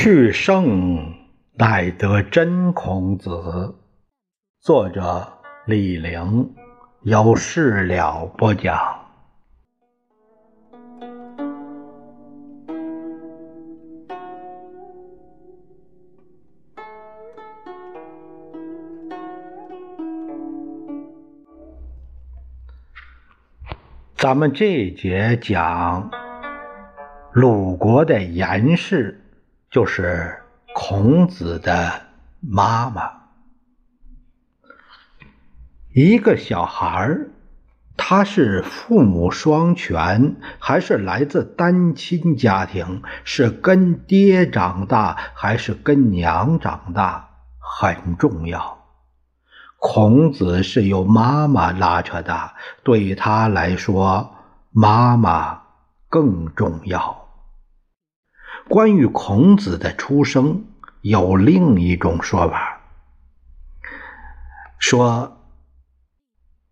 去圣乃得真孔子，作者李陵，有事了不讲。咱们这一节讲鲁国的严氏。就是孔子的妈妈，一个小孩儿，他是父母双全，还是来自单亲家庭？是跟爹长大，还是跟娘长大？很重要。孔子是由妈妈拉扯大，对他来说，妈妈更重要。关于孔子的出生，有另一种说法，说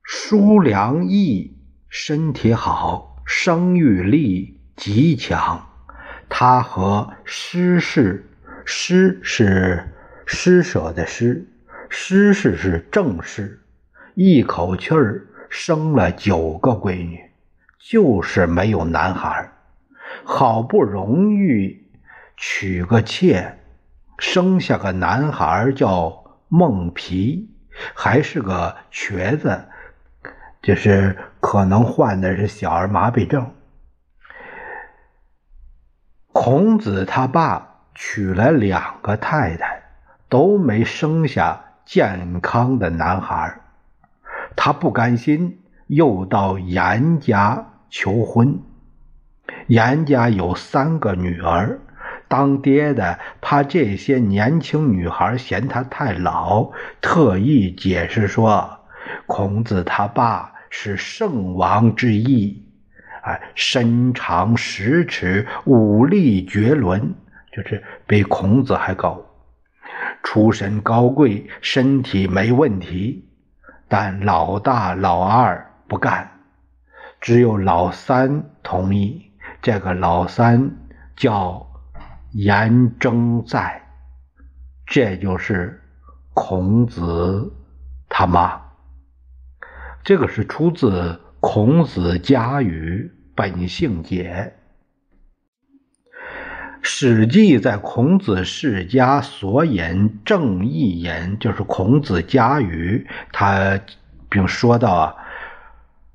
叔良义身体好，生育力极强。他和施氏，施是施舍的施，施氏是正室，一口气儿生了九个闺女，就是没有男孩好不容易。娶个妾，生下个男孩叫孟皮，还是个瘸子，就是可能患的是小儿麻痹症。孔子他爸娶了两个太太，都没生下健康的男孩，他不甘心，又到严家求婚。严家有三个女儿。当爹的怕这些年轻女孩嫌他太老，特意解释说：“孔子他爸是圣王之意，啊，身长十尺，武力绝伦，就是比孔子还高，出身高贵，身体没问题。但老大、老二不干，只有老三同意。这个老三叫。”言征在，这就是孔子他妈。这个是出自《孔子家语·本性解》。《史记》在孔子世家所引正义言，就是《孔子家语》，他并说到啊，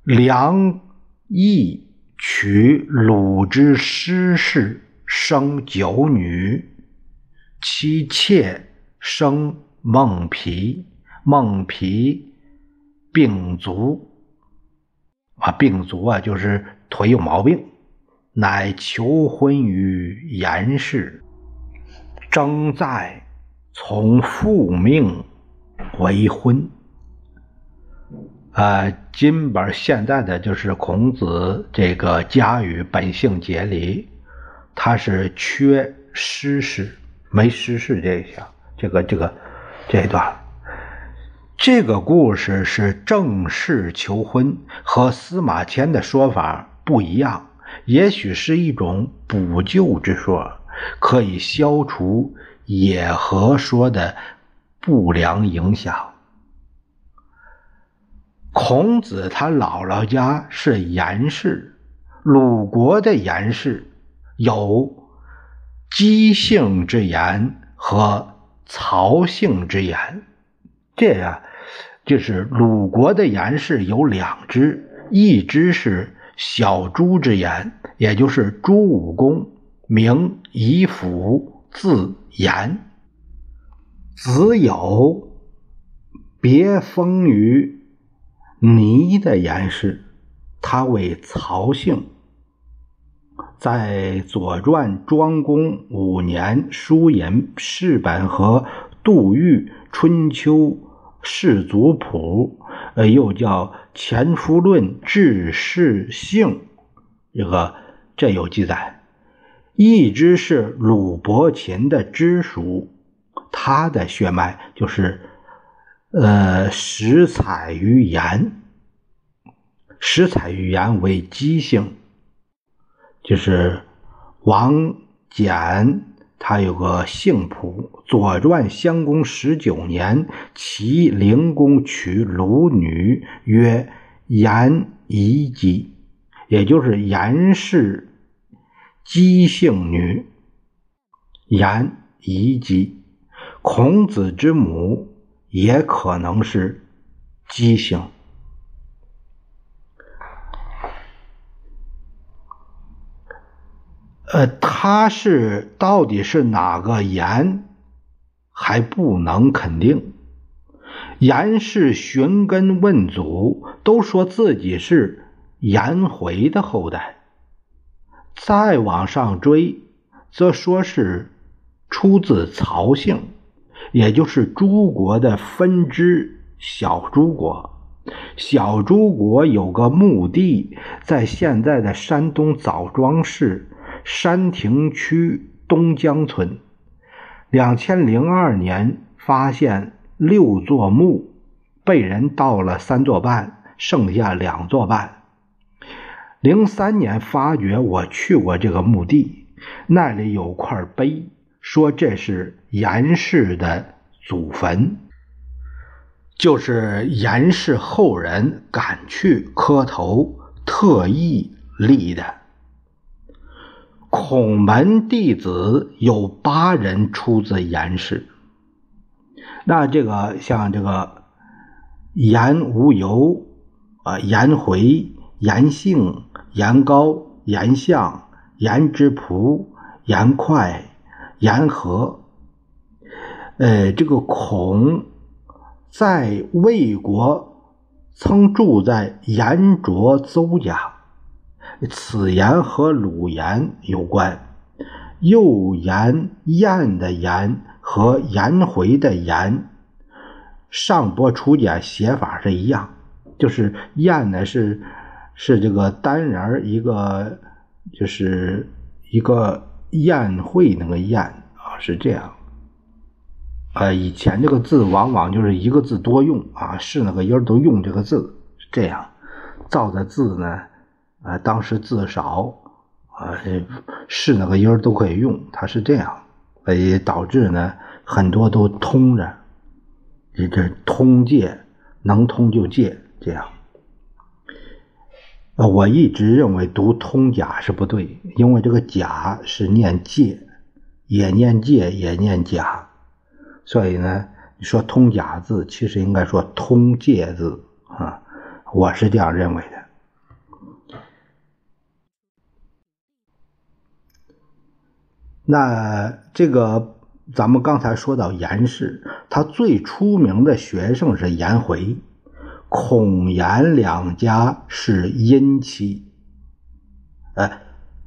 梁毅取鲁之师事。生九女，妻妾生孟皮，孟皮病足啊，病足啊，就是腿有毛病，乃求婚于严氏，征在从父命为婚。啊，今本现在的就是孔子这个家语本性结离。他是缺诗事，没诗事这一项，这个这个这一段，这个故事是正式求婚，和司马迁的说法不一样，也许是一种补救之说，可以消除野合说的不良影响。孔子他姥姥家是严氏，鲁国的严氏。有姬姓之言和曹姓之言，这样就是鲁国的言氏有两支，一支是小朱之言，也就是朱武公，名夷府，字言，子有别封于倪的言氏，他为曹姓。在《左传》庄公五年书引世本和杜预春秋士族谱，呃，又叫《前夫论治世性》，这个这有记载。一支是鲁伯禽的支属，他的血脉就是呃石采于岩，石采于岩为姬姓。就是王翦他有个姓仆，《左传》襄公十九年，齐灵公娶鲁女，曰颜夷姬，也就是颜氏姬姓女。颜夷姬，孔子之母，也可能是姬姓。呃，他是到底是哪个颜，还不能肯定。颜氏寻根问祖，都说自己是颜回的后代。再往上追，则说是出自曹姓，也就是诸国的分支小诸国。小诸国有个墓地，在现在的山东枣庄市。山亭区东江村，两千零二年发现六座墓，被人盗了三座半，剩下两座半。零三年发觉，我去过这个墓地，那里有块碑，说这是严氏的祖坟，就是严氏后人赶去磕头，特意立的。孔门弟子有八人出自严氏，那这个像这个颜无由啊、颜回、颜姓、颜高、颜相、颜之仆、颜快、颜和，呃，这个孔在魏国曾住在颜卓邹家。此言和鲁言有关，右言晏的言和颜回的颜，上拨除简写法是一样，就是晏呢是是这个单人一个，就是一个宴会那个宴啊，是这样。呃，以前这个字往往就是一个字多用啊，是那个音都用这个字，是这样造的字呢。啊，当时字少，啊，是那个音都可以用，它是这样，所以导致呢很多都通着，这这通借，能通就借这样。我一直认为读通假是不对，因为这个假是念借，也念借，也念假，所以呢，你说通假字，其实应该说通借字啊，我是这样认为的。那这个，咱们刚才说到颜氏，他最出名的学生是颜回，孔颜两家是姻亲，哎，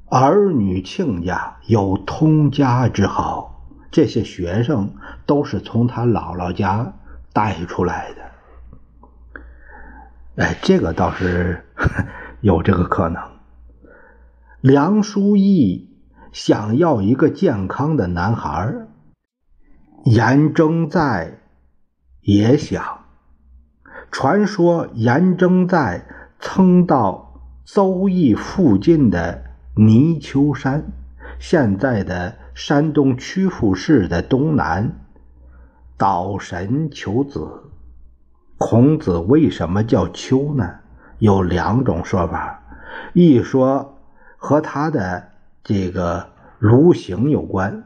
儿女亲家有通家之好，这些学生都是从他姥姥家带出来的，哎，这个倒是 有这个可能。梁书义。想要一个健康的男孩，颜征在也想。传说颜征在曾到邹邑附近的泥丘山，现在的山东曲阜市的东南，祷神求子。孔子为什么叫丘呢？有两种说法，一说和他的。这个卢行有关，《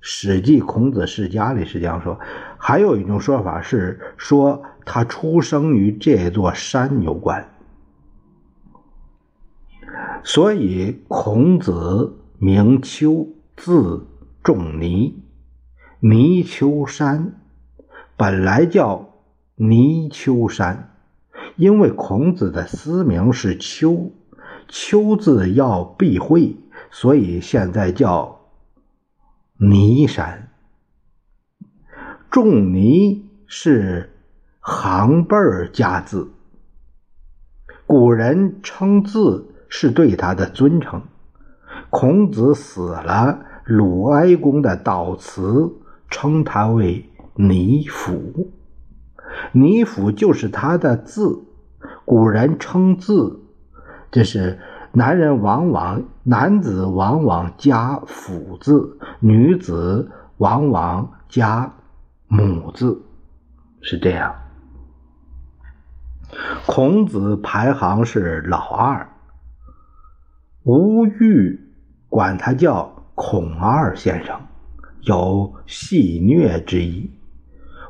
史记·孔子世家》里是这样说。还有一种说法是说他出生于这座山有关。所以孔子名丘，字仲尼，泥丘山本来叫泥丘山，因为孔子的私名是丘，丘字要避讳。所以现在叫泥山。仲尼是行辈儿家字，古人称字是对他的尊称。孔子死了，鲁哀公的悼词称他为尼府，尼府就是他的字。古人称字，这是。男人往往男子往往加父字，女子往往加母字，是这样。孔子排行是老二，吴玉管他叫孔二先生，有戏谑之意。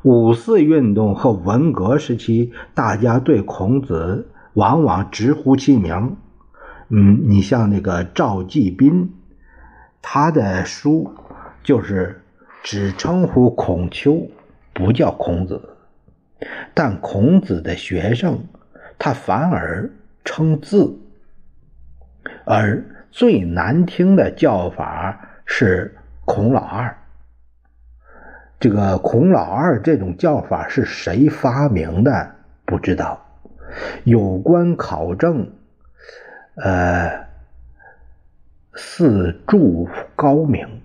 五四运动和文革时期，大家对孔子往往直呼其名。嗯，你像那个赵继斌，他的书就是只称呼孔丘，不叫孔子。但孔子的学生，他反而称字，而最难听的叫法是孔老二。这个孔老二这种叫法是谁发明的？不知道。有关考证，呃，四柱高明。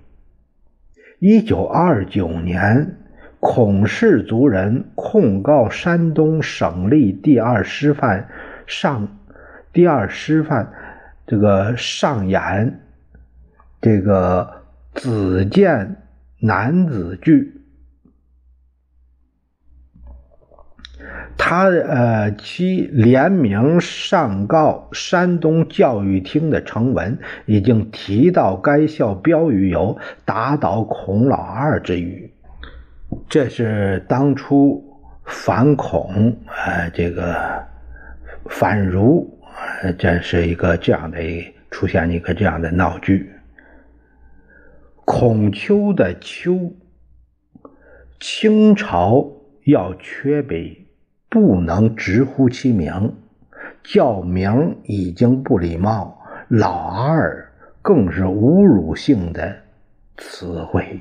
一九二九年。孔氏族人控告山东省立第二师范上第二师范这个上演这个子建男子剧，他呃其联名上告山东教育厅的成文，已经提到该校标语有“打倒孔老二”之语。这是当初反孔，呃，这个反儒，这是一个这样的出现一个这样的闹剧。孔丘的丘，清朝要缺碑，不能直呼其名，叫名已经不礼貌，老二更是侮辱性的词汇。